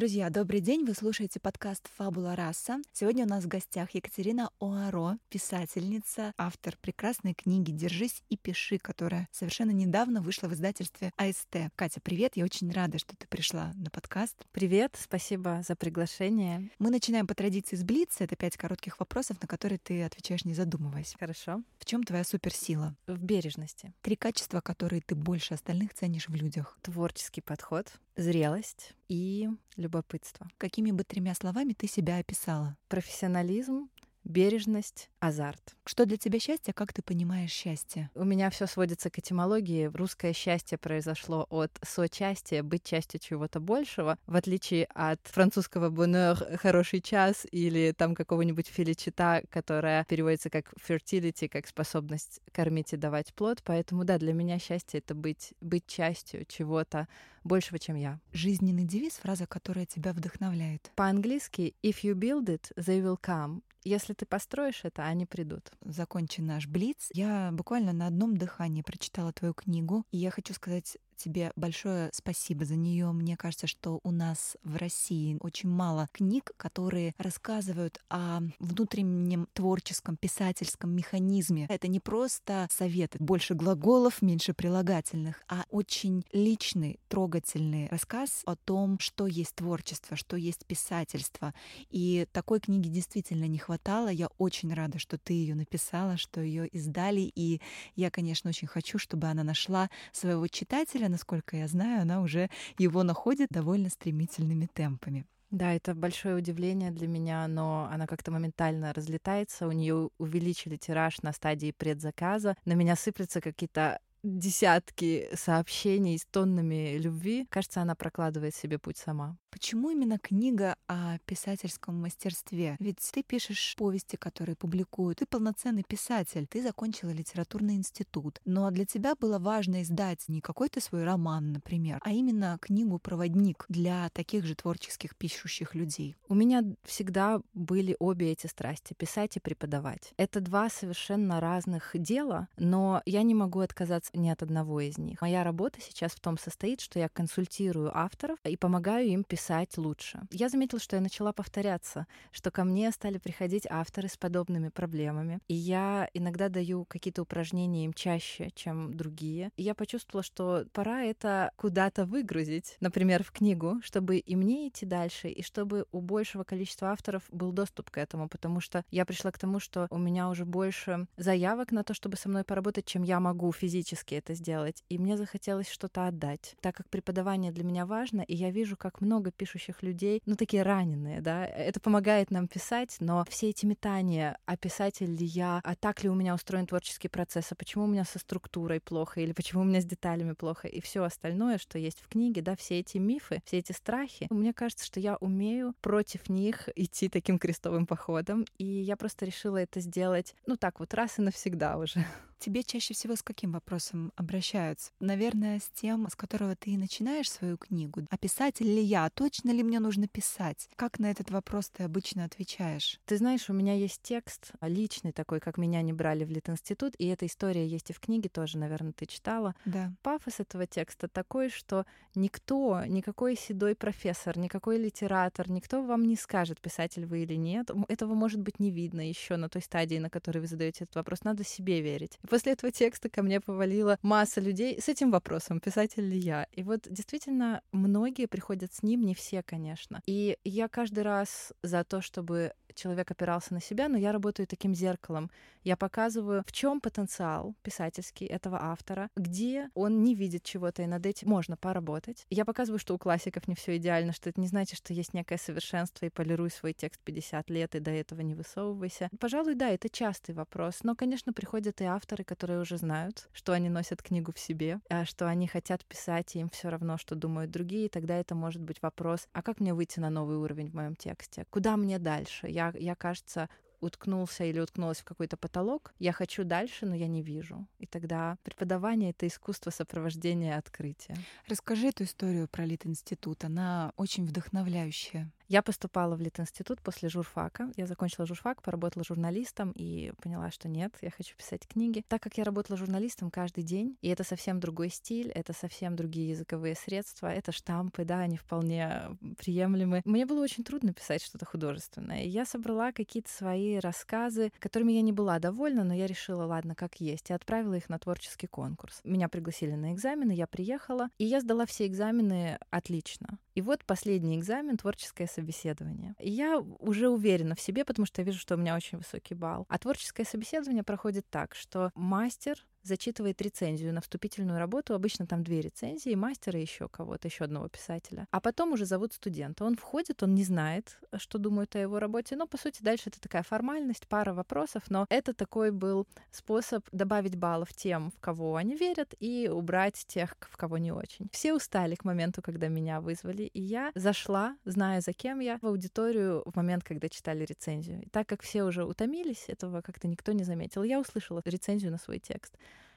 Друзья, добрый день! Вы слушаете подкаст «Фабула раса». Сегодня у нас в гостях Екатерина Оаро, писательница, автор прекрасной книги «Держись и пиши», которая совершенно недавно вышла в издательстве АСТ. Катя, привет! Я очень рада, что ты пришла на подкаст. Привет, спасибо за приглашение. Мы начинаем по традиции с Блица. Это пять коротких вопросов, на которые ты отвечаешь, не задумываясь. Хорошо. В чем твоя суперсила? В бережности. Три качества, которые ты больше остальных ценишь в людях. Творческий подход, зрелость и любопытство. Какими бы тремя словами ты себя описала? Профессионализм, бережность, азарт. Что для тебя счастье? Как ты понимаешь счастье? У меня все сводится к этимологии. Русское счастье произошло от сочастия, быть частью чего-то большего, в отличие от французского bonheur, хороший час, или там какого-нибудь феличита, которая переводится как fertility, как способность кормить и давать плод. Поэтому да, для меня счастье — это быть, быть частью чего-то большего, чем я. Жизненный девиз, фраза, которая тебя вдохновляет. По-английски «if you build it, they will come». Если ты построишь это, они придут. Закончен наш блиц. Я буквально на одном дыхании прочитала твою книгу, и я хочу сказать тебе большое спасибо за нее. Мне кажется, что у нас в России очень мало книг, которые рассказывают о внутреннем творческом, писательском механизме. Это не просто советы, больше глаголов, меньше прилагательных, а очень личный, трогательный рассказ о том, что есть творчество, что есть писательство. И такой книги действительно не хватало. Я очень рада, что ты ее написала, что ее издали. И я, конечно, очень хочу, чтобы она нашла своего читателя, насколько я знаю, она уже его находит довольно стремительными темпами. Да, это большое удивление для меня, но она как-то моментально разлетается. У нее увеличили тираж на стадии предзаказа. На меня сыплются какие-то десятки сообщений с тоннами любви. Кажется, она прокладывает себе путь сама. Почему именно книга о писательском мастерстве? Ведь ты пишешь повести, которые публикуют. Ты полноценный писатель. Ты закончила литературный институт. Но для тебя было важно издать не какой-то свой роман, например, а именно книгу-проводник для таких же творческих пишущих людей. У меня всегда были обе эти страсти — писать и преподавать. Это два совершенно разных дела, но я не могу отказаться ни от одного из них. Моя работа сейчас в том состоит, что я консультирую авторов и помогаю им писать писать лучше. Я заметила, что я начала повторяться, что ко мне стали приходить авторы с подобными проблемами, и я иногда даю какие-то упражнения им чаще, чем другие. И я почувствовала, что пора это куда-то выгрузить, например, в книгу, чтобы и мне идти дальше, и чтобы у большего количества авторов был доступ к этому, потому что я пришла к тому, что у меня уже больше заявок на то, чтобы со мной поработать, чем я могу физически это сделать. И мне захотелось что-то отдать, так как преподавание для меня важно, и я вижу, как много много пишущих людей, ну, такие раненые, да. Это помогает нам писать, но все эти метания, а писатель ли я, а так ли у меня устроен творческий процесс, а почему у меня со структурой плохо, или почему у меня с деталями плохо, и все остальное, что есть в книге, да, все эти мифы, все эти страхи, мне кажется, что я умею против них идти таким крестовым походом, и я просто решила это сделать, ну, так вот, раз и навсегда уже. Тебе чаще всего с каким вопросом обращаются? Наверное, с тем, с которого ты начинаешь свою книгу. А писатель ли я? Точно ли мне нужно писать? Как на этот вопрос ты обычно отвечаешь? Ты знаешь, у меня есть текст личный такой, как меня не брали в Литинститут, и эта история есть и в книге тоже, наверное, ты читала. Да. Пафос этого текста такой, что никто, никакой седой профессор, никакой литератор, никто вам не скажет, писатель вы или нет. Этого может быть не видно еще на той стадии, на которой вы задаете этот вопрос. Надо себе верить. После этого текста ко мне повалила масса людей с этим вопросом, писатель ли я. И вот действительно многие приходят с ним, не все, конечно. И я каждый раз за то, чтобы человек опирался на себя, но я работаю таким зеркалом. Я показываю, в чем потенциал писательский этого автора, где он не видит чего-то, и над этим можно поработать. Я показываю, что у классиков не все идеально, что это не значит, что есть некое совершенство, и полируй свой текст 50 лет, и до этого не высовывайся. Пожалуй, да, это частый вопрос. Но, конечно, приходят и авторы, которые уже знают, что они носят книгу в себе, а что они хотят писать, и им все равно, что думают другие. И тогда это может быть вопрос, а как мне выйти на новый уровень в моем тексте? Куда мне дальше? Я, я кажется, уткнулся или уткнулась в какой-то потолок, я хочу дальше, но я не вижу. И тогда преподавание — это искусство сопровождения открытия. Расскажи эту историю про Лит-институт. Она очень вдохновляющая. Я поступала в Литинститут после журфака. Я закончила журфак, поработала журналистом и поняла, что нет, я хочу писать книги. Так как я работала журналистом каждый день, и это совсем другой стиль, это совсем другие языковые средства, это штампы, да, они вполне приемлемы. Мне было очень трудно писать что-то художественное. Я собрала какие-то свои рассказы, которыми я не была довольна, но я решила, ладно, как есть, и отправила их на творческий конкурс. Меня пригласили на экзамены, я приехала, и я сдала все экзамены отлично. И вот последний экзамен, творческое собеседование. Я уже уверена в себе, потому что я вижу, что у меня очень высокий балл. А творческое собеседование проходит так, что мастер зачитывает рецензию на вступительную работу. Обычно там две рецензии, мастера еще кого-то, еще одного писателя. А потом уже зовут студента. Он входит, он не знает, что думают о его работе. Но, по сути, дальше это такая формальность, пара вопросов. Но это такой был способ добавить баллов тем, в кого они верят, и убрать тех, в кого не очень. Все устали к моменту, когда меня вызвали. И я зашла, зная, за кем я, в аудиторию в момент, когда читали рецензию. И так как все уже утомились, этого как-то никто не заметил, я услышала рецензию на свой текст.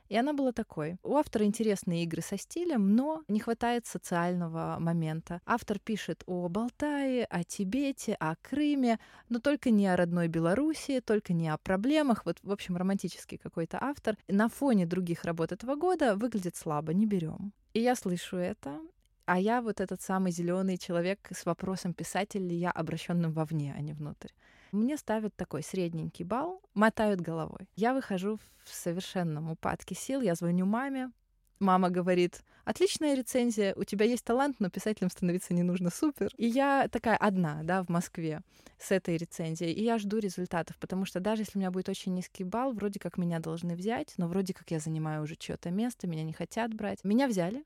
И она была такой. У автора интересные игры со стилем, но не хватает социального момента. Автор пишет о Балтае, о Тибете, о Крыме, но только не о родной Белоруссии, только не о проблемах. Вот, в общем, романтический какой-то автор. На фоне других работ этого года выглядит слабо, не берем. И я слышу это, а я вот этот самый зеленый человек с вопросом писатель ли я обращенным вовне, а не внутрь. Мне ставят такой средненький балл, мотают головой. Я выхожу в совершенном упадке сил, я звоню маме, мама говорит, отличная рецензия, у тебя есть талант, но писателем становиться не нужно, супер. И я такая одна, да, в Москве с этой рецензией, и я жду результатов, потому что даже если у меня будет очень низкий балл, вроде как меня должны взять, но вроде как я занимаю уже чье-то место, меня не хотят брать. Меня взяли,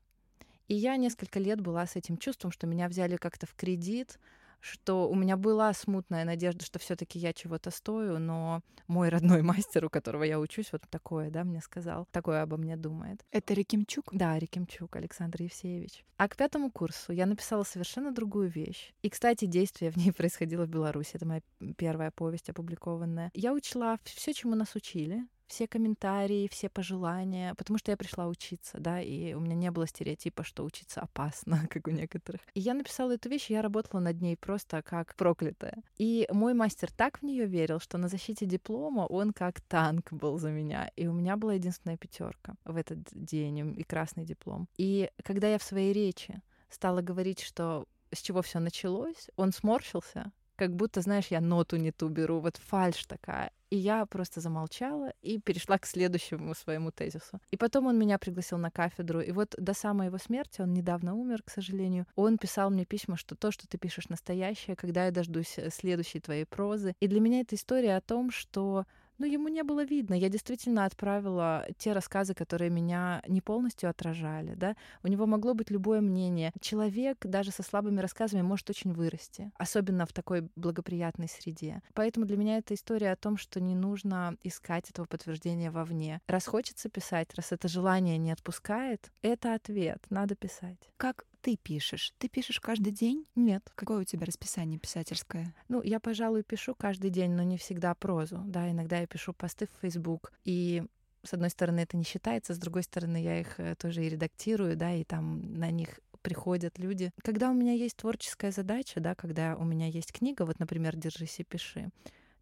и я несколько лет была с этим чувством, что меня взяли как-то в кредит, что у меня была смутная надежда, что все-таки я чего-то стою, но мой родной мастер, у которого я учусь, вот такое, да, мне сказал, такое обо мне думает. Это Рекимчук? Да, Рекимчук Александр Евсеевич. А к пятому курсу я написала совершенно другую вещь. И, кстати, действие в ней происходило в Беларуси. Это моя первая повесть опубликованная. Я учла все, чему нас учили, все комментарии, все пожелания, потому что я пришла учиться, да, и у меня не было стереотипа, что учиться опасно, как у некоторых. И я написала эту вещь, я работала над ней просто как проклятая. И мой мастер так в нее верил, что на защите диплома он как танк был за меня, и у меня была единственная пятерка в этот день и красный диплом. И когда я в своей речи стала говорить, что с чего все началось, он сморщился, как будто, знаешь, я ноту не ту беру, вот фальш такая. И я просто замолчала и перешла к следующему своему тезису. И потом он меня пригласил на кафедру. И вот до самой его смерти, он недавно умер, к сожалению, он писал мне письма, что то, что ты пишешь настоящее, когда я дождусь э, следующей твоей прозы. И для меня это история о том, что ну, ему не было видно. Я действительно отправила те рассказы, которые меня не полностью отражали, да. У него могло быть любое мнение. Человек даже со слабыми рассказами может очень вырасти, особенно в такой благоприятной среде. Поэтому для меня это история о том, что не нужно искать этого подтверждения вовне. Раз хочется писать, раз это желание не отпускает, это ответ, надо писать. Как ты пишешь? Ты пишешь каждый день? Нет. Какое у тебя расписание писательское? Ну, я, пожалуй, пишу каждый день, но не всегда прозу. Да, иногда я пишу посты в Facebook. И с одной стороны, это не считается, с другой стороны, я их э, тоже и редактирую, да, и там на них приходят люди. Когда у меня есть творческая задача, да, когда у меня есть книга, вот, например, «Держись и пиши»,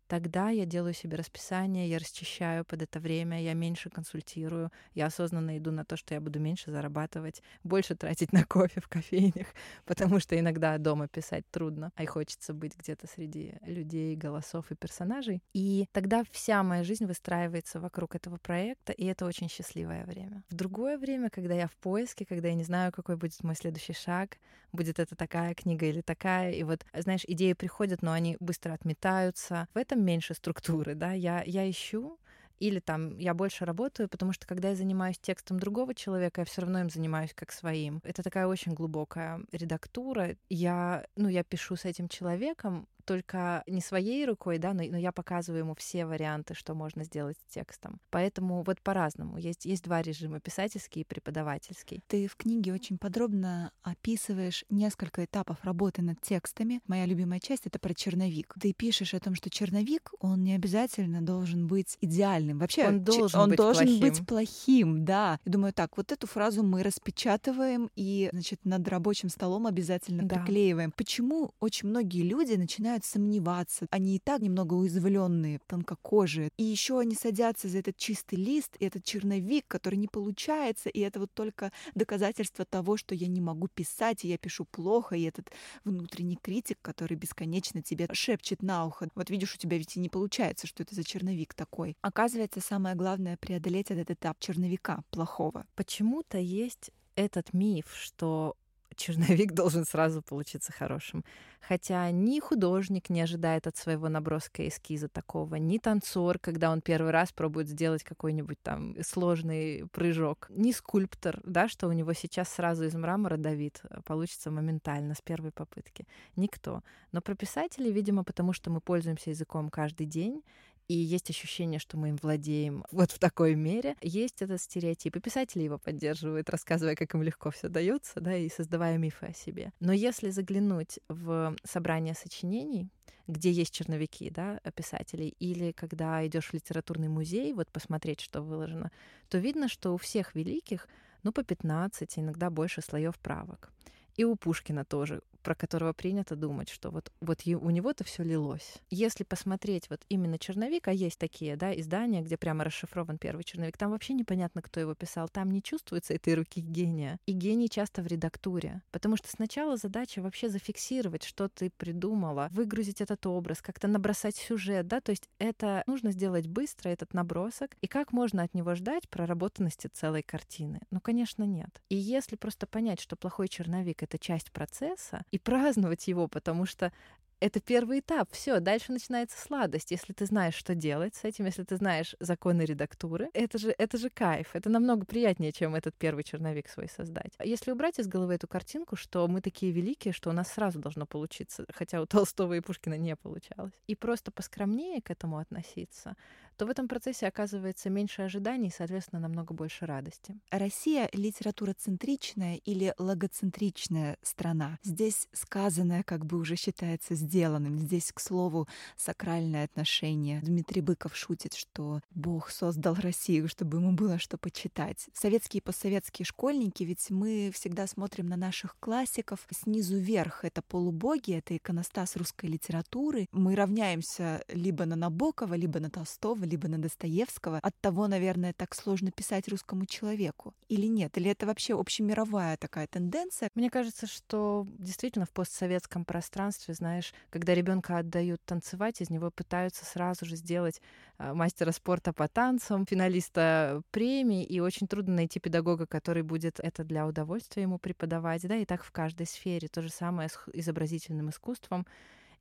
тогда я делаю себе расписание, я расчищаю под это время, я меньше консультирую, я осознанно иду на то, что я буду меньше зарабатывать, больше тратить на кофе в кофейнях, потому что иногда дома писать трудно, а и хочется быть где-то среди людей, голосов и персонажей. И тогда вся моя жизнь выстраивается вокруг этого проекта, и это очень счастливое время. В другое время, когда я в поиске, когда я не знаю, какой будет мой следующий шаг, будет это такая книга или такая, и вот, знаешь, идеи приходят, но они быстро отметаются. В этом меньше структуры, да, я, я ищу, или там я больше работаю, потому что когда я занимаюсь текстом другого человека, я все равно им занимаюсь как своим. Это такая очень глубокая редактура. Я, ну, я пишу с этим человеком, только не своей рукой, да, но, но я показываю ему все варианты, что можно сделать с текстом. Поэтому вот по-разному. Есть, есть два режима, писательский и преподавательский. Ты в книге очень подробно описываешь несколько этапов работы над текстами. Моя любимая часть — это про черновик. Ты пишешь о том, что черновик, он не обязательно должен быть идеальным. Вообще, он должен, он быть, должен плохим. быть плохим, да. И думаю, так, вот эту фразу мы распечатываем и, значит, над рабочим столом обязательно Да. приклеиваем. Почему очень многие люди начинают сомневаться? Они и так немного уязвленные, тонкокожие. И еще они садятся за этот чистый лист, и этот черновик, который не получается, и это вот только доказательство того, что я не могу писать, и я пишу плохо, и этот внутренний критик, который бесконечно тебе шепчет на ухо. Вот видишь, у тебя ведь и не получается, что это за черновик такой. Оказывается, самое главное преодолеть этот этап черновика плохого. Почему-то есть этот миф, что черновик должен сразу получиться хорошим. Хотя ни художник не ожидает от своего наброска эскиза такого, ни танцор, когда он первый раз пробует сделать какой-нибудь там сложный прыжок, ни скульптор, да, что у него сейчас сразу из мрамора давит, э, получится моментально с первой попытки. Никто. Но про писателей, видимо, потому что мы пользуемся языком каждый день, и есть ощущение, что мы им владеем вот в такой мере. Есть этот стереотип, и писатели его поддерживают, рассказывая, как им легко все дается, да, и создавая мифы о себе. Но если заглянуть в собрание сочинений, где есть черновики, да, писателей, или когда идешь в литературный музей, вот посмотреть, что выложено, то видно, что у всех великих, ну, по 15, иногда больше слоев правок. И у Пушкина тоже, про которого принято думать, что вот, вот у него-то все лилось. Если посмотреть вот именно черновик, а есть такие да, издания, где прямо расшифрован первый черновик, там вообще непонятно, кто его писал, там не чувствуется этой руки гения. И гений часто в редактуре. Потому что сначала задача вообще зафиксировать, что ты придумала, выгрузить этот образ, как-то набросать сюжет, да, то есть это нужно сделать быстро, этот набросок, и как можно от него ждать проработанности целой картины? Ну, конечно, нет. И если просто понять, что плохой черновик — это часть процесса, праздновать его, потому что это первый этап. Все, дальше начинается сладость. Если ты знаешь, что делать с этим, если ты знаешь законы редактуры, это же, это же кайф. Это намного приятнее, чем этот первый черновик свой создать. А Если убрать из головы эту картинку, что мы такие великие, что у нас сразу должно получиться, хотя у Толстого и Пушкина не получалось, и просто поскромнее к этому относиться, то в этом процессе оказывается меньше ожиданий и, соответственно, намного больше радости. Россия литературоцентричная или логоцентричная страна. Здесь сказанное как бы уже считается сделанным. Здесь, к слову, сакральное отношение. Дмитрий Быков шутит, что Бог создал Россию, чтобы ему было что почитать. Советские и постсоветские школьники, ведь мы всегда смотрим на наших классиков снизу вверх. Это полубоги, это иконостас русской литературы. Мы равняемся либо на Набокова, либо на Толстого, либо на Достоевского. От того, наверное, так сложно писать русскому человеку. Или нет? Или это вообще общемировая такая тенденция? Мне кажется, что действительно в постсоветском пространстве, знаешь, когда ребенка отдают танцевать, из него пытаются сразу же сделать а, мастера спорта по танцам, финалиста премии, и очень трудно найти педагога, который будет это для удовольствия ему преподавать, да, и так в каждой сфере. То же самое с изобразительным искусством.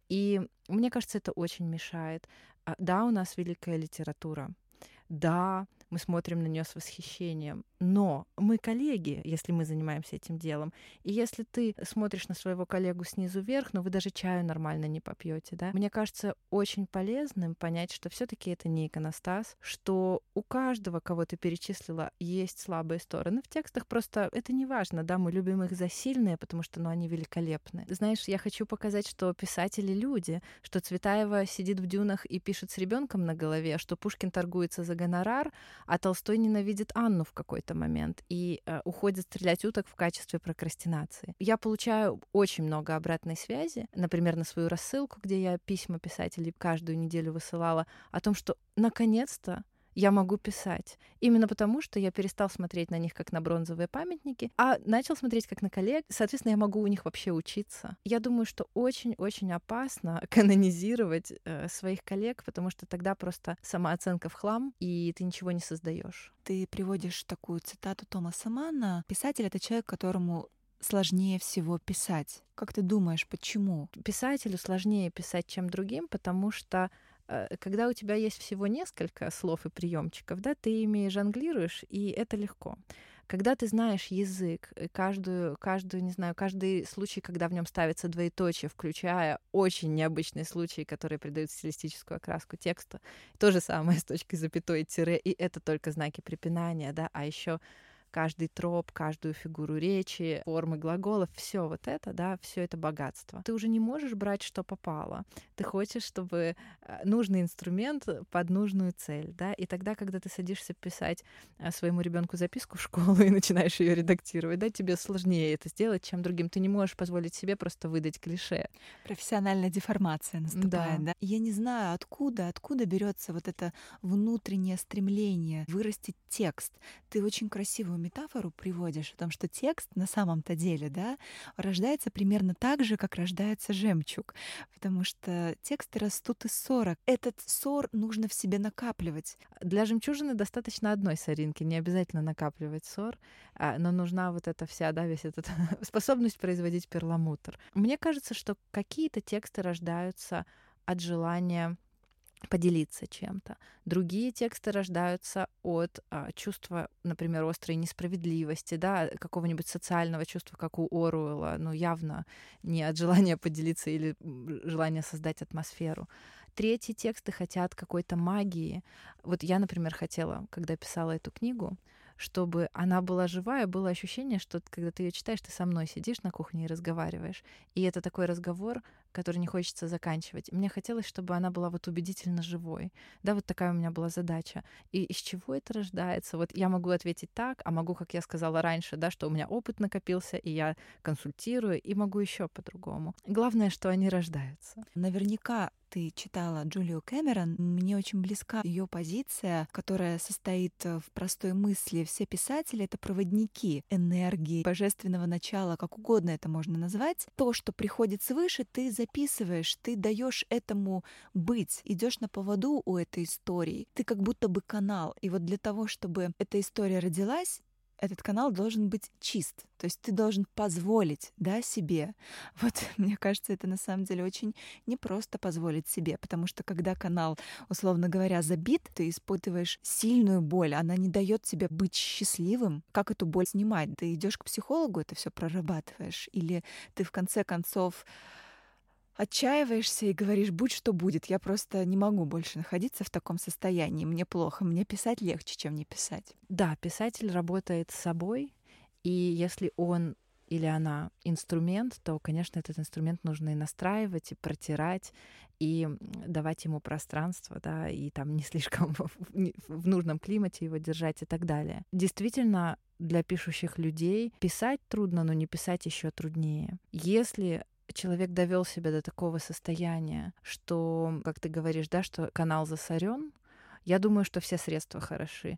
И мне кажется, это очень мешает. А, Да, у нас великая литература. Да, мы смотрим на нее с восхищением, но мы коллеги, если мы занимаемся этим делом. И если ты смотришь на своего коллегу снизу вверх, но вы даже чаю нормально не попьете, да? Мне кажется очень полезным понять, что все-таки это не иконостас, что у каждого, кого ты перечислила, есть слабые стороны в текстах. Просто это не важно, да, мы любим их за сильные, потому что, ну, они великолепны. Знаешь, я хочу показать, что писатели люди, что Цветаева сидит в дюнах и пишет с ребенком на голове, что Пушкин торгуется за гонорар, а Толстой ненавидит Анну в какой-то момент и э, уходит стрелять уток в качестве прокрастинации. Я получаю очень много обратной связи, например, на свою рассылку, где я письма писателей каждую неделю высылала, о том, что наконец-то я могу писать. Именно потому, что я перестал смотреть на них как на бронзовые памятники, а начал смотреть как на коллег. Соответственно, я могу у них вообще учиться. Я думаю, что очень-очень опасно канонизировать э, своих коллег, потому что тогда просто самооценка в хлам, и ты ничего не создаешь. Ты приводишь такую цитату Томаса Манна. Писатель — это человек, которому сложнее всего писать. Как ты думаешь, почему? Писателю сложнее писать, чем другим, потому что когда у тебя есть всего несколько слов и приемчиков, да, ты ими жонглируешь, и это легко. Когда ты знаешь язык, каждую, каждую, не знаю, каждый случай, когда в нем ставится двоеточие, включая очень необычные случаи, которые придают стилистическую окраску текста, то же самое с точки запятой тире, и это только знаки препинания, да, а еще каждый троп, каждую фигуру речи, формы глаголов, все вот это, да, все это богатство. Ты уже не можешь брать, что попало. Ты хочешь, чтобы э, нужный инструмент под нужную цель, да, и тогда, когда ты садишься писать э, своему ребенку записку в школу и начинаешь ее редактировать, да, тебе сложнее это сделать, чем другим. Ты не можешь позволить себе просто выдать клише. Профессиональная деформация наступает, да. да? Я не знаю, откуда, откуда берется вот это внутреннее стремление вырастить текст. Ты очень красиво метафору приводишь о том, что текст на самом-то деле, да, рождается примерно так же, как рождается жемчуг, потому что тексты растут из ссорок. Этот ссор нужно в себе накапливать. Для жемчужины достаточно одной соринки, не обязательно накапливать ссор, а, но нужна вот эта вся, да, весь этот способность производить перламутр. Мне кажется, что какие-то тексты рождаются от желания поделиться чем-то. Другие тексты рождаются от а, чувства, например, острой несправедливости, да, какого-нибудь социального чувства, как у Оруэлла, ну, явно не от желания поделиться или желания создать атмосферу. Третьи тексты хотят какой-то магии. Вот я, например, хотела, когда писала эту книгу, чтобы она была живая, было ощущение, что когда ты ее читаешь, ты со мной сидишь на кухне и разговариваешь. И это такой разговор, который не хочется заканчивать. Мне хотелось, чтобы она была вот убедительно живой. Да, вот такая у меня была задача. И из чего это рождается? Вот я могу ответить так, а могу, как я сказала раньше, да, что у меня опыт накопился, и я консультирую, и могу еще по-другому. Главное, что они рождаются. Наверняка ты читала Джулию Кэмерон, мне очень близка ее позиция, которая состоит в простой мысли. Все писатели — это проводники энергии, божественного начала, как угодно это можно назвать. То, что приходит свыше, ты за записываешь, ты даешь этому быть, идешь на поводу у этой истории. Ты как будто бы канал. И вот для того, чтобы эта история родилась, этот канал должен быть чист. То есть ты должен позволить да, себе. Вот мне кажется, это на самом деле очень непросто позволить себе, потому что когда канал, условно говоря, забит, ты испытываешь сильную боль, она не дает тебе быть счастливым. Как эту боль снимать? Ты идешь к психологу, это все прорабатываешь, или ты в конце концов отчаиваешься и говоришь, будь что будет, я просто не могу больше находиться в таком состоянии, мне плохо, мне писать легче, чем не писать. Да, писатель работает с собой, и если он или она инструмент, то, конечно, этот инструмент нужно и настраивать, и протирать, и давать ему пространство, да, и там не слишком в нужном климате его держать и так далее. Действительно, для пишущих людей писать трудно, но не писать еще труднее. Если человек довел себя до такого состояния, что, как ты говоришь, да, что канал засорен, я думаю, что все средства хороши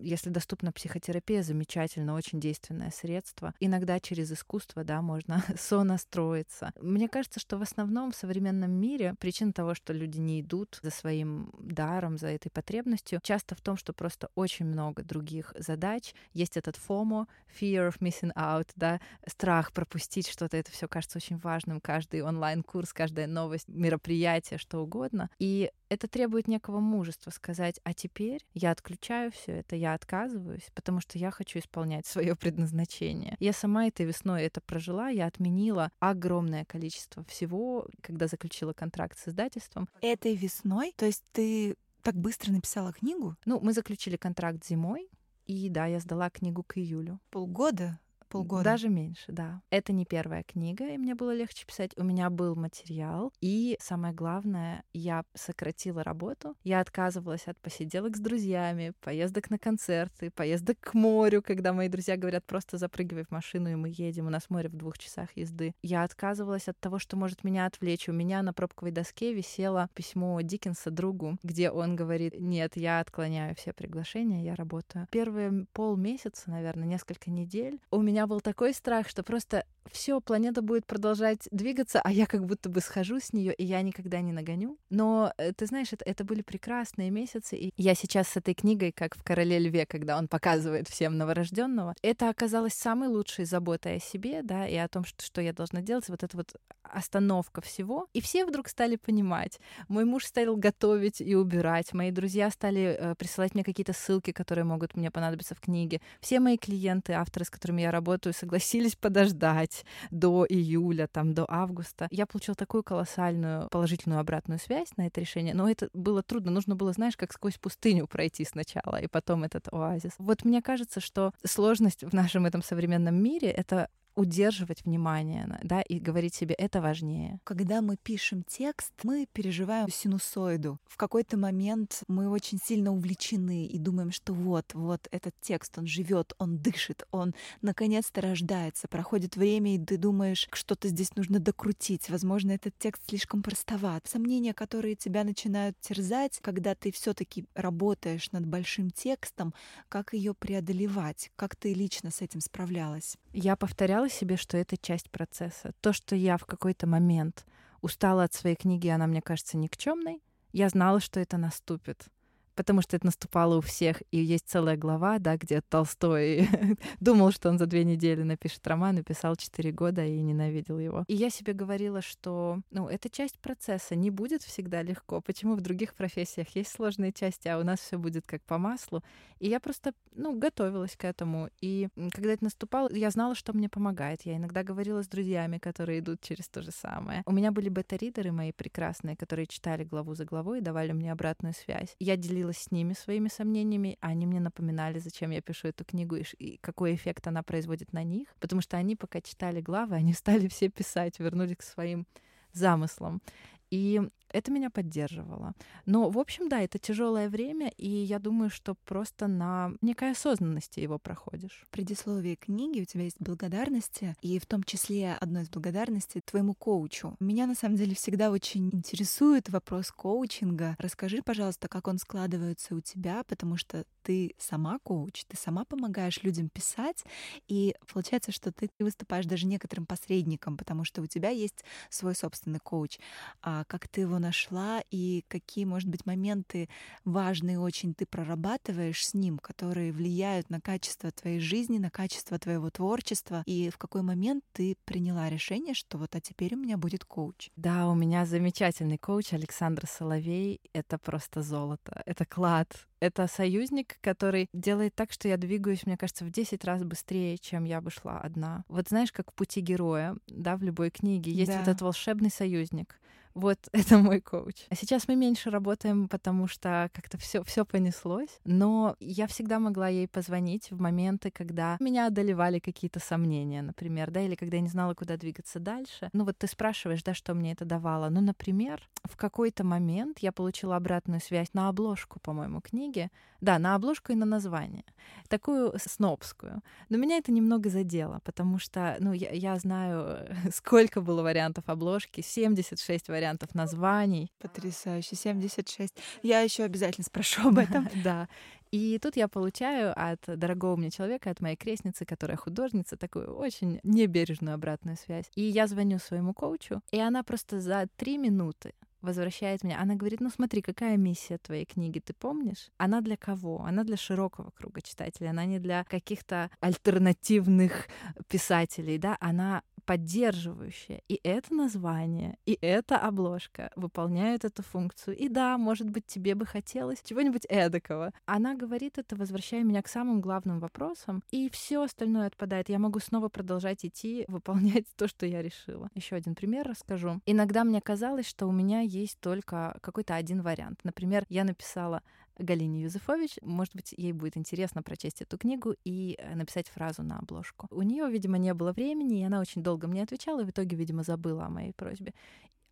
если доступна психотерапия, замечательно, очень действенное средство. Иногда через искусство, да, можно сонастроиться. Мне кажется, что в основном в современном мире причина того, что люди не идут за своим даром, за этой потребностью, часто в том, что просто очень много других задач. Есть этот FOMO, fear of missing out, да, страх пропустить что-то. Это все кажется очень важным. Каждый онлайн-курс, каждая новость, мероприятие, что угодно. И это требует некого мужества сказать, а теперь я отключаю все это, я отказываюсь, потому что я хочу исполнять свое предназначение. Я сама этой весной это прожила, я отменила огромное количество всего, когда заключила контракт с издательством. Этой весной? То есть ты так быстро написала книгу? Ну, мы заключили контракт зимой, и да, я сдала книгу к июлю. Полгода Полгода. Даже меньше, да. Это не первая книга, и мне было легче писать. У меня был материал, и самое главное, я сократила работу. Я отказывалась от посиделок с друзьями, поездок на концерты, поездок к морю, когда мои друзья говорят, просто запрыгивай в машину, и мы едем, у нас море в двух часах езды. Я отказывалась от того, что может меня отвлечь. У меня на пробковой доске висело письмо Диккенса другу, где он говорит, нет, я отклоняю все приглашения, я работаю. Первые полмесяца, наверное, несколько недель, у меня был такой страх, что просто все, планета будет продолжать двигаться, а я как будто бы схожу с нее, и я никогда не нагоню. Но э, ты знаешь, это, это были прекрасные месяцы, и я сейчас с этой книгой, как в Короле Льве, когда он показывает всем новорожденного, это оказалось самой лучшей заботой о себе, да, и о том, что, что я должна делать, вот это вот остановка всего. И все вдруг стали понимать. Мой муж стал готовить и убирать, мои друзья стали э, присылать мне какие-то ссылки, которые могут мне понадобиться в книге. Все мои клиенты, авторы, с которыми я работаю, согласились подождать до июля, там, до августа. Я получила такую колоссальную положительную обратную связь на это решение, но это было трудно. Нужно было, знаешь, как сквозь пустыню пройти сначала, и потом этот оазис. Вот мне кажется, что сложность в нашем этом современном мире — это удерживать внимание, да, и говорить себе, это важнее. Когда мы пишем текст, мы переживаем синусоиду. В какой-то момент мы очень сильно увлечены и думаем, что вот, вот этот текст, он живет, он дышит, он наконец-то рождается. Проходит время, и ты думаешь, что-то здесь нужно докрутить. Возможно, этот текст слишком простоват. Сомнения, которые тебя начинают терзать, когда ты все-таки работаешь над большим текстом, как ее преодолевать, как ты лично с этим справлялась? Я повторяла себе, что это часть процесса. То, что я в какой-то момент устала от своей книги, она мне кажется никчемной, я знала, что это наступит потому что это наступало у всех, и есть целая глава, да, где Толстой думал, что он за две недели напишет роман, и писал четыре года и ненавидел его. И я себе говорила, что, ну, это часть процесса, не будет всегда легко. Почему в других профессиях есть сложные части, а у нас все будет как по маслу? И я просто, ну, готовилась к этому. И когда это наступало, я знала, что мне помогает. Я иногда говорила с друзьями, которые идут через то же самое. У меня были бета-ридеры мои прекрасные, которые читали главу за главой и давали мне обратную связь. Я делилась делилась с ними своими сомнениями, они мне напоминали, зачем я пишу эту книгу и какой эффект она производит на них, потому что они, пока читали главы, они стали все писать, вернулись к своим замыслам. И это меня поддерживало. Но, в общем, да, это тяжелое время, и я думаю, что просто на некой осознанности его проходишь. В предисловии книги у тебя есть благодарности, и в том числе одной из благодарностей твоему коучу. Меня на самом деле всегда очень интересует вопрос коучинга. Расскажи, пожалуйста, как он складывается у тебя, потому что ты сама коуч, ты сама помогаешь людям писать, и получается, что ты выступаешь даже некоторым посредником, потому что у тебя есть свой собственный коуч. А как ты его нашла и какие, может быть, моменты важные очень ты прорабатываешь с ним, которые влияют на качество твоей жизни, на качество твоего творчества, и в какой момент ты приняла решение, что вот а теперь у меня будет коуч? Да, у меня замечательный коуч Александр Соловей. Это просто золото, это клад, это союзник, который делает так, что я двигаюсь, мне кажется, в 10 раз быстрее, чем я бы шла одна. Вот знаешь, как в пути героя, да, в любой книге есть да. вот этот волшебный союзник. Вот это мой коуч. А сейчас мы меньше работаем, потому что как-то все все понеслось. Но я всегда могла ей позвонить в моменты, когда меня одолевали какие-то сомнения, например, да, или когда я не знала, куда двигаться дальше. Ну вот ты спрашиваешь, да, что мне это давало. Ну, например, в какой-то момент я получила обратную связь на обложку, по-моему, книги. Да, на обложку и на название. Такую снобскую. Но меня это немного задело, потому что, ну, я, я знаю, сколько было вариантов обложки, 76 вариантов вариантов названий. Потрясающе, 76. Я еще обязательно спрошу об этом. Да. И тут я получаю от дорогого мне человека, от моей крестницы, которая художница, такую очень небережную обратную связь. И я звоню своему коучу, и она просто за три минуты возвращает меня. Она говорит, ну смотри, какая миссия твоей книги, ты помнишь? Она для кого? Она для широкого круга читателей, она не для каких-то альтернативных писателей, да, она поддерживающая. И это название, и эта обложка выполняют эту функцию. И да, может быть, тебе бы хотелось чего-нибудь эдакого. Она говорит это, возвращая меня к самым главным вопросам, и все остальное отпадает. Я могу снова продолжать идти, выполнять то, что я решила. Еще один пример расскажу. Иногда мне казалось, что у меня есть только какой-то один вариант. Например, я написала Галине Юзефович. Может быть, ей будет интересно прочесть эту книгу и э, написать фразу на обложку. У нее, видимо, не было времени, и она очень долго мне отвечала, и в итоге, видимо, забыла о моей просьбе.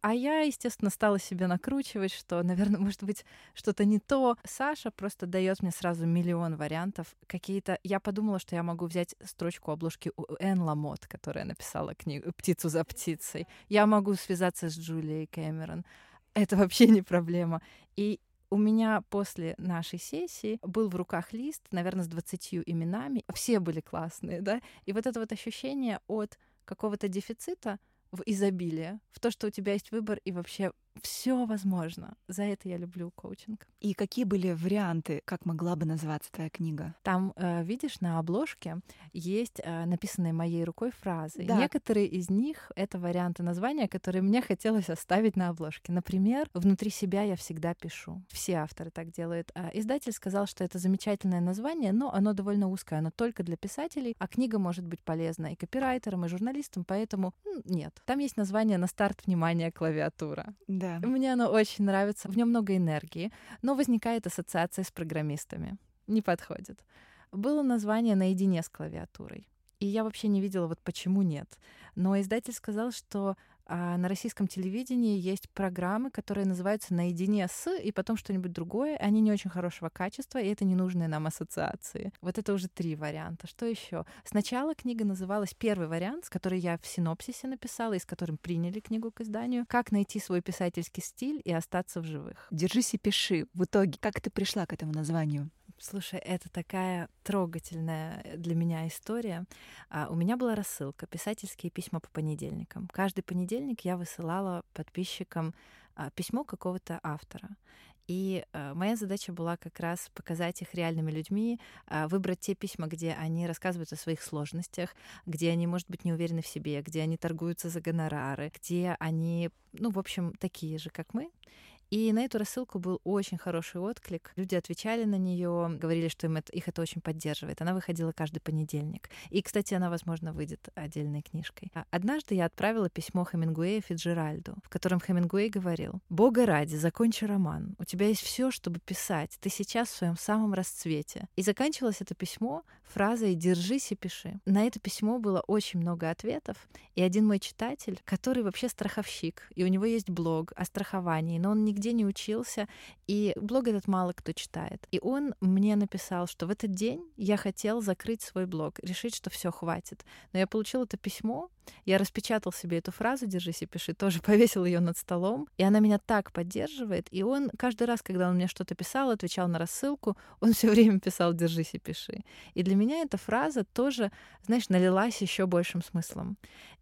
А я, естественно, стала себе накручивать, что, наверное, может быть, что-то не то. Саша просто дает мне сразу миллион вариантов. Какие-то. Я подумала, что я могу взять строчку обложки у Энн Ламот, которая написала книгу «Птицу за птицей». Я могу связаться с Джулией Кэмерон. Это вообще не проблема. И у меня после нашей сессии был в руках лист, наверное, с 20 именами. Все были классные, да? И вот это вот ощущение от какого-то дефицита в изобилие, в то, что у тебя есть выбор и вообще все возможно. За это я люблю коучинг. И какие были варианты, как могла бы называться твоя книга? Там, э, видишь, на обложке есть э, написанные моей рукой фразы. Да. Некоторые из них — это варианты названия, которые мне хотелось оставить на обложке. Например, «Внутри себя я всегда пишу». Все авторы так делают. А издатель сказал, что это замечательное название, но оно довольно узкое, оно только для писателей, а книга может быть полезна и копирайтерам, и журналистам, поэтому нет. Там есть название «На старт внимания клавиатура». Да. Мне оно очень нравится. В нем много энергии, но возникает ассоциация с программистами. Не подходит. Было название «Наедине с клавиатурой». И я вообще не видела, вот почему нет. Но издатель сказал, что а на российском телевидении есть программы, которые называются «Наедине с» и потом что-нибудь другое. Они не очень хорошего качества, и это ненужные нам ассоциации. Вот это уже три варианта. Что еще? Сначала книга называлась первый вариант, который я в синопсисе написала и с которым приняли книгу к изданию. «Как найти свой писательский стиль и остаться в живых». Держись и пиши. В итоге, как ты пришла к этому названию? Слушай, это такая трогательная для меня история. А, у меня была рассылка «Писательские письма по понедельникам». Каждый понедельник я высылала подписчикам а, письмо какого-то автора. И э, моя задача была как раз показать их реальными людьми, э, выбрать те письма, где они рассказывают о своих сложностях, где они, может быть, не уверены в себе, где они торгуются за гонорары, где они, ну, в общем, такие же, как мы. И на эту рассылку был очень хороший отклик. Люди отвечали на нее, говорили, что им это, их это очень поддерживает. Она выходила каждый понедельник. И, кстати, она, возможно, выйдет отдельной книжкой. А однажды я отправила письмо Хемингуэя Фиджеральду, в котором Хемингуэй говорил, «Бога ради, закончи роман. У тебя есть все, чтобы писать. Ты сейчас в своем самом расцвете». И заканчивалось это письмо фразой «Держись и пиши». На это письмо было очень много ответов. И один мой читатель, который вообще страховщик, и у него есть блог о страховании, но он нигде нигде не учился, и блог этот мало кто читает. И он мне написал, что в этот день я хотел закрыть свой блог, решить, что все хватит. Но я получил это письмо, я распечатал себе эту фразу «держись и пиши», тоже повесил ее над столом, и она меня так поддерживает. И он каждый раз, когда он мне что-то писал, отвечал на рассылку, он все время писал «держись и пиши». И для меня эта фраза тоже, знаешь, налилась еще большим смыслом.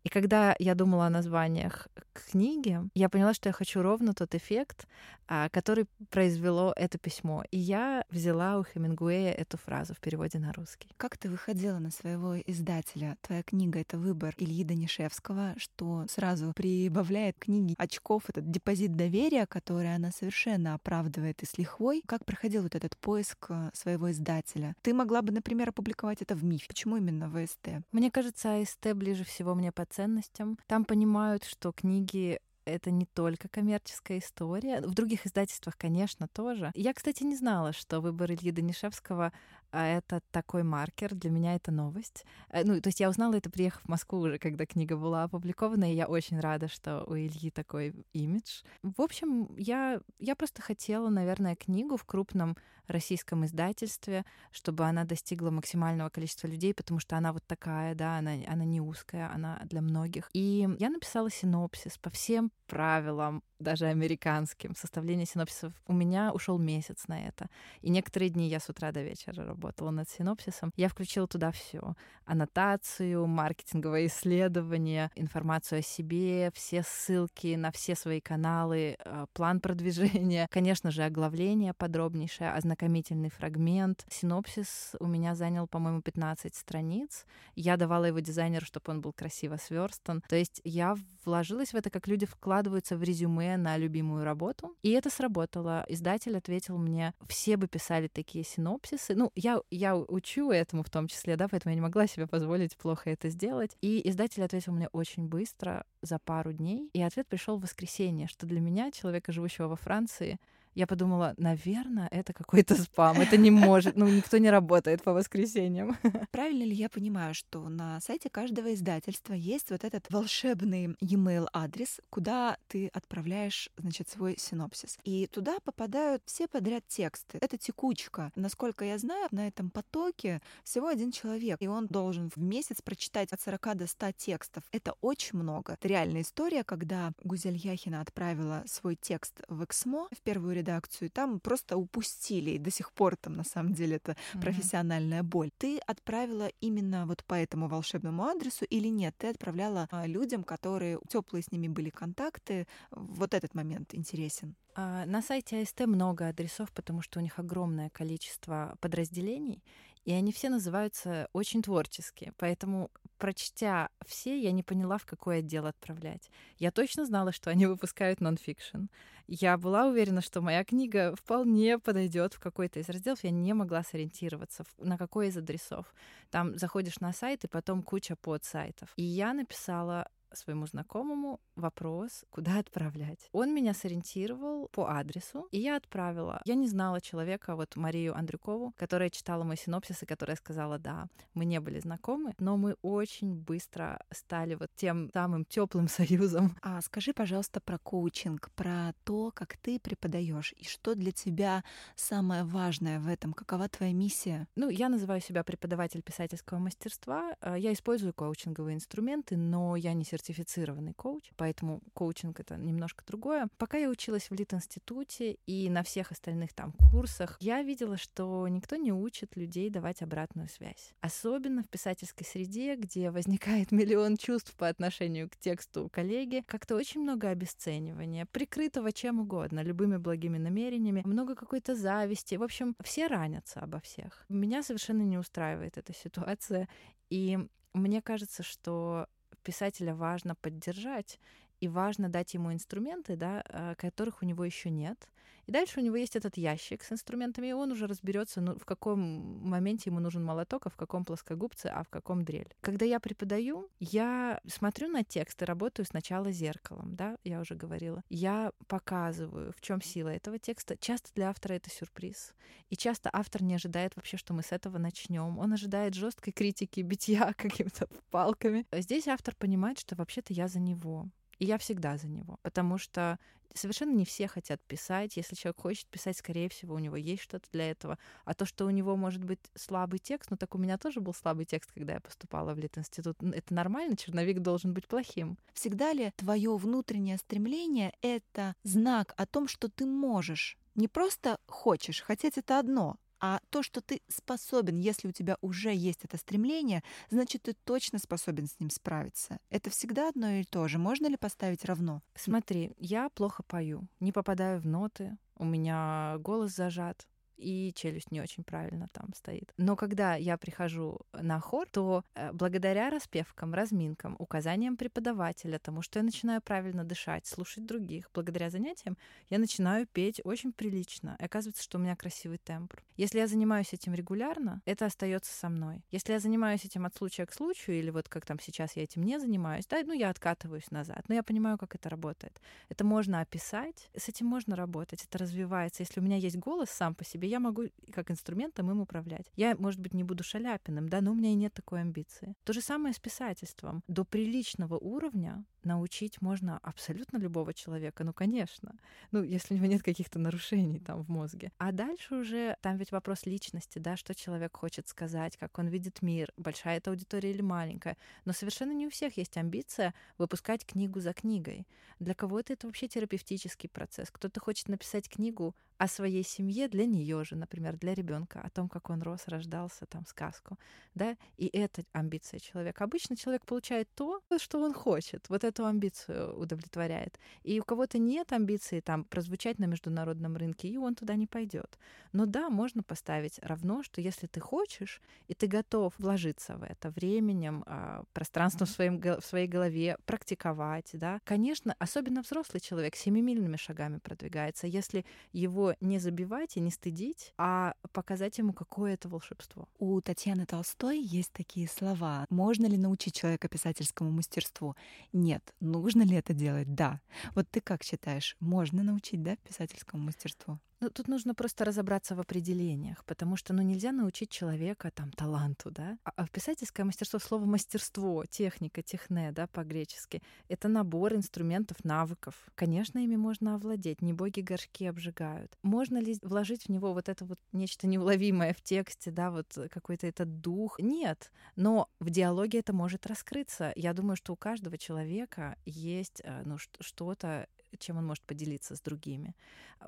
И когда я думала о названиях книги, я поняла, что я хочу ровно тот эффект, который произвело это письмо. И я взяла у Хемингуэя эту фразу в переводе на русский. Как ты выходила на своего издателя? Твоя книга — это выбор Ильи Данишевского, что сразу прибавляет книге очков, этот депозит доверия, который она совершенно оправдывает и с лихвой. Как проходил вот этот поиск э, своего издателя? Ты могла бы, например, опубликовать это в МИФ. Почему именно в АСТ? Мне кажется, АСТ ближе всего мне по ценностям. Там понимают, что книги это не только коммерческая история. В других издательствах, конечно, тоже. Я, кстати, не знала, что выбор Ильи Данишевского это такой маркер. Для меня это новость. Э, ну, то есть я узнала это, приехав в Москву уже, когда книга была опубликована, и я очень рада, что у Ильи такой имидж. В общем, я, я просто хотела, наверное, книгу в крупном российском издательстве, чтобы она достигла максимального количества людей, потому что она вот такая, да, она, она не узкая, она для многих. И я написала синопсис по всем правилам, даже американским, составление синопсисов. У меня ушел месяц на это. И некоторые дни я с утра до вечера работала над синопсисом. Я включила туда все: аннотацию, маркетинговое исследование, информацию о себе, все ссылки на все свои каналы, э, план продвижения, конечно же, оглавление подробнейшее, ознакомительный фрагмент. Синопсис у меня занял, по-моему, 15 страниц. Я давала его дизайнеру, чтобы он был красиво сверстан. То есть я вложилась в это, как люди вкладываются в резюме на любимую работу. И это сработало. Издатель ответил мне, все бы писали такие синопсисы. Ну, я, я учу этому в том числе, да, поэтому я не могла себе позволить плохо это сделать. И издатель ответил мне очень быстро, за пару дней. И ответ пришел в воскресенье, что для меня, человека, живущего во Франции, Я подумала, наверное, это какой-то спам. Это не может, ну, никто не работает по воскресеньям. Правильно ли я понимаю, что на сайте каждого издательства есть вот этот волшебный e-mail адрес, куда ты отправляешь, значит, свой синопсис. И туда попадают все подряд тексты. Это текучка. Насколько я знаю, на этом потоке всего один человек, и он должен в месяц прочитать от 40 до 100 текстов. Это очень много. Это реальная история, когда Гузель Яхина отправила свой текст в Эксмо, в первую редакцию, там просто упустили, и до сих пор там на самом деле это mm-hmm. профессиональная боль. Ты отправила именно вот по этому волшебному адресу или нет? Ты отправляла а, людям, которые теплые с ними были контакты. Вот этот момент интересен. А, на сайте АСТ много адресов, потому что у них огромное количество подразделений, и они все называются очень творческие. Поэтому, прочтя все, я не поняла, в какой отдел отправлять. Я точно знала, что они выпускают нонфикшн. Я была уверена, что моя книга вполне подойдет в какой-то из разделов. Я не могла сориентироваться, на какой из адресов. Там заходишь на сайт, и потом куча подсайтов. И я написала своему знакомому вопрос, куда отправлять. Он меня сориентировал по адресу, и я отправила. Я не знала человека, вот Марию Андрюкову, которая читала мой синопсис и которая сказала, да, мы не были знакомы, но мы очень быстро стали вот тем самым теплым союзом. А скажи, пожалуйста, про коучинг, про то, как ты преподаешь, и что для тебя самое важное в этом, какова твоя миссия? Ну, я называю себя преподаватель писательского мастерства. Э, я использую коучинговые инструменты, но я не сертифицированный коуч, поэтому коучинг — это немножко другое. Пока я училась в Лит-институте и на всех остальных там курсах, я видела, что никто не учит людей давать обратную связь. Особенно в писательской среде, где возникает миллион чувств по отношению к тексту коллеги, как-то очень много обесценивания, прикрытого чем угодно, любыми благими намерениями, много какой-то зависти. В общем, все ранятся обо всех. Меня совершенно не устраивает эта ситуация, и мне кажется, что писателя важно поддержать, и важно дать ему инструменты, да, э, которых у него еще нет, и дальше у него есть этот ящик с инструментами, и он уже разберется, ну, в каком моменте ему нужен молоток, а в каком плоскогубце, а в каком дрель. Когда я преподаю, я смотрю на текст и работаю сначала зеркалом, да, я уже говорила. Я показываю, в чем сила этого текста. Часто для автора это сюрприз. И часто автор не ожидает вообще, что мы с этого начнем. Он ожидает жесткой критики, битья какими-то палками. Здесь автор понимает, что вообще-то я за него. И я всегда за него, потому что совершенно не все хотят писать. Если человек хочет писать, скорее всего, у него есть что-то для этого. А то, что у него может быть слабый текст, ну так у меня тоже был слабый текст, когда я поступала в Литинститут. Это нормально, черновик должен быть плохим. Всегда ли твое внутреннее стремление — это знак о том, что ты можешь? Не просто хочешь, хотеть это одно, а то, что ты способен, если у тебя уже есть это стремление, значит, ты точно способен с ним справиться. Это всегда одно и то же. Можно ли поставить равно? Смотри, я плохо пою, не попадаю в ноты, у меня голос зажат и челюсть не очень правильно там стоит. Но когда я прихожу на хор, то э, благодаря распевкам, разминкам, указаниям преподавателя, тому, что я начинаю правильно дышать, слушать других, благодаря занятиям, я начинаю петь очень прилично. И оказывается, что у меня красивый тембр. Если я занимаюсь этим регулярно, это остается со мной. Если я занимаюсь этим от случая к случаю, или вот как там сейчас я этим не занимаюсь, да, ну я откатываюсь назад, но я понимаю, как это работает. Это можно описать, с этим можно работать, это развивается. Если у меня есть голос сам по себе, я могу как инструментом им управлять. Я, может быть, не буду шаляпиным, да, но у меня и нет такой амбиции. То же самое с писательством. До приличного уровня научить можно абсолютно любого человека, ну, конечно. Ну, если у него нет каких-то нарушений там в мозге. А дальше уже там ведь вопрос личности, да, что человек хочет сказать, как он видит мир, большая это аудитория или маленькая. Но совершенно не у всех есть амбиция выпускать книгу за книгой. Для кого-то это вообще терапевтический процесс. Кто-то хочет написать книгу о своей семье для нее же, например, для ребенка, о том, как он рос, рождался, там, сказку, да, и это амбиция человека. Обычно человек получает то, что он хочет, вот эту амбицию удовлетворяет. И у кого-то нет амбиции там прозвучать на международном рынке, и он туда не пойдет. Но да, можно поставить равно, что если ты хочешь, и ты готов вложиться в это временем, а, пространством в, своем, в своей голове, практиковать, да, конечно, особенно взрослый человек семимильными шагами продвигается, если его не забивать и не стыдить, а показать ему, какое это волшебство. У Татьяны Толстой есть такие слова. Можно ли научить человека писательскому мастерству? Нет. Нужно ли это делать? Да. Вот ты как считаешь, можно научить, да, писательскому мастерству? Ну, тут нужно просто разобраться в определениях, потому что, ну, нельзя научить человека там таланту, да. А, а писательское мастерство, слово мастерство, техника, техне, да, по-гречески, это набор инструментов, навыков. Конечно, ими можно овладеть, не боги горшки обжигают. Можно ли вложить в него вот это вот нечто неуловимое в тексте, да, вот какой-то этот дух? Нет, но в диалоге это может раскрыться. Я думаю, что у каждого человека есть, э, ну, что-то чем он может поделиться с другими.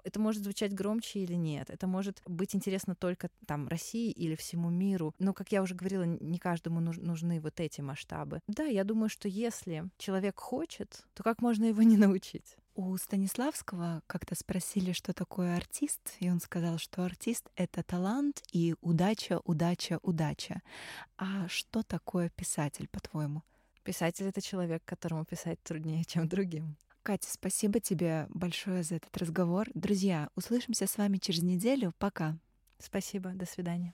Это может звучать громче или нет. Это может быть интересно только там России или всему миру. Но, как я уже говорила, не каждому нужны вот эти масштабы. Да, я думаю, что если человек хочет, то как можно его не научить? У Станиславского как-то спросили, что такое артист, и он сказал, что артист — это талант и удача, удача, удача. А что такое писатель, по-твоему? Писатель — это человек, которому писать труднее, чем другим. Катя, спасибо тебе большое за этот разговор. Друзья, услышимся с вами через неделю. Пока. Спасибо. До свидания.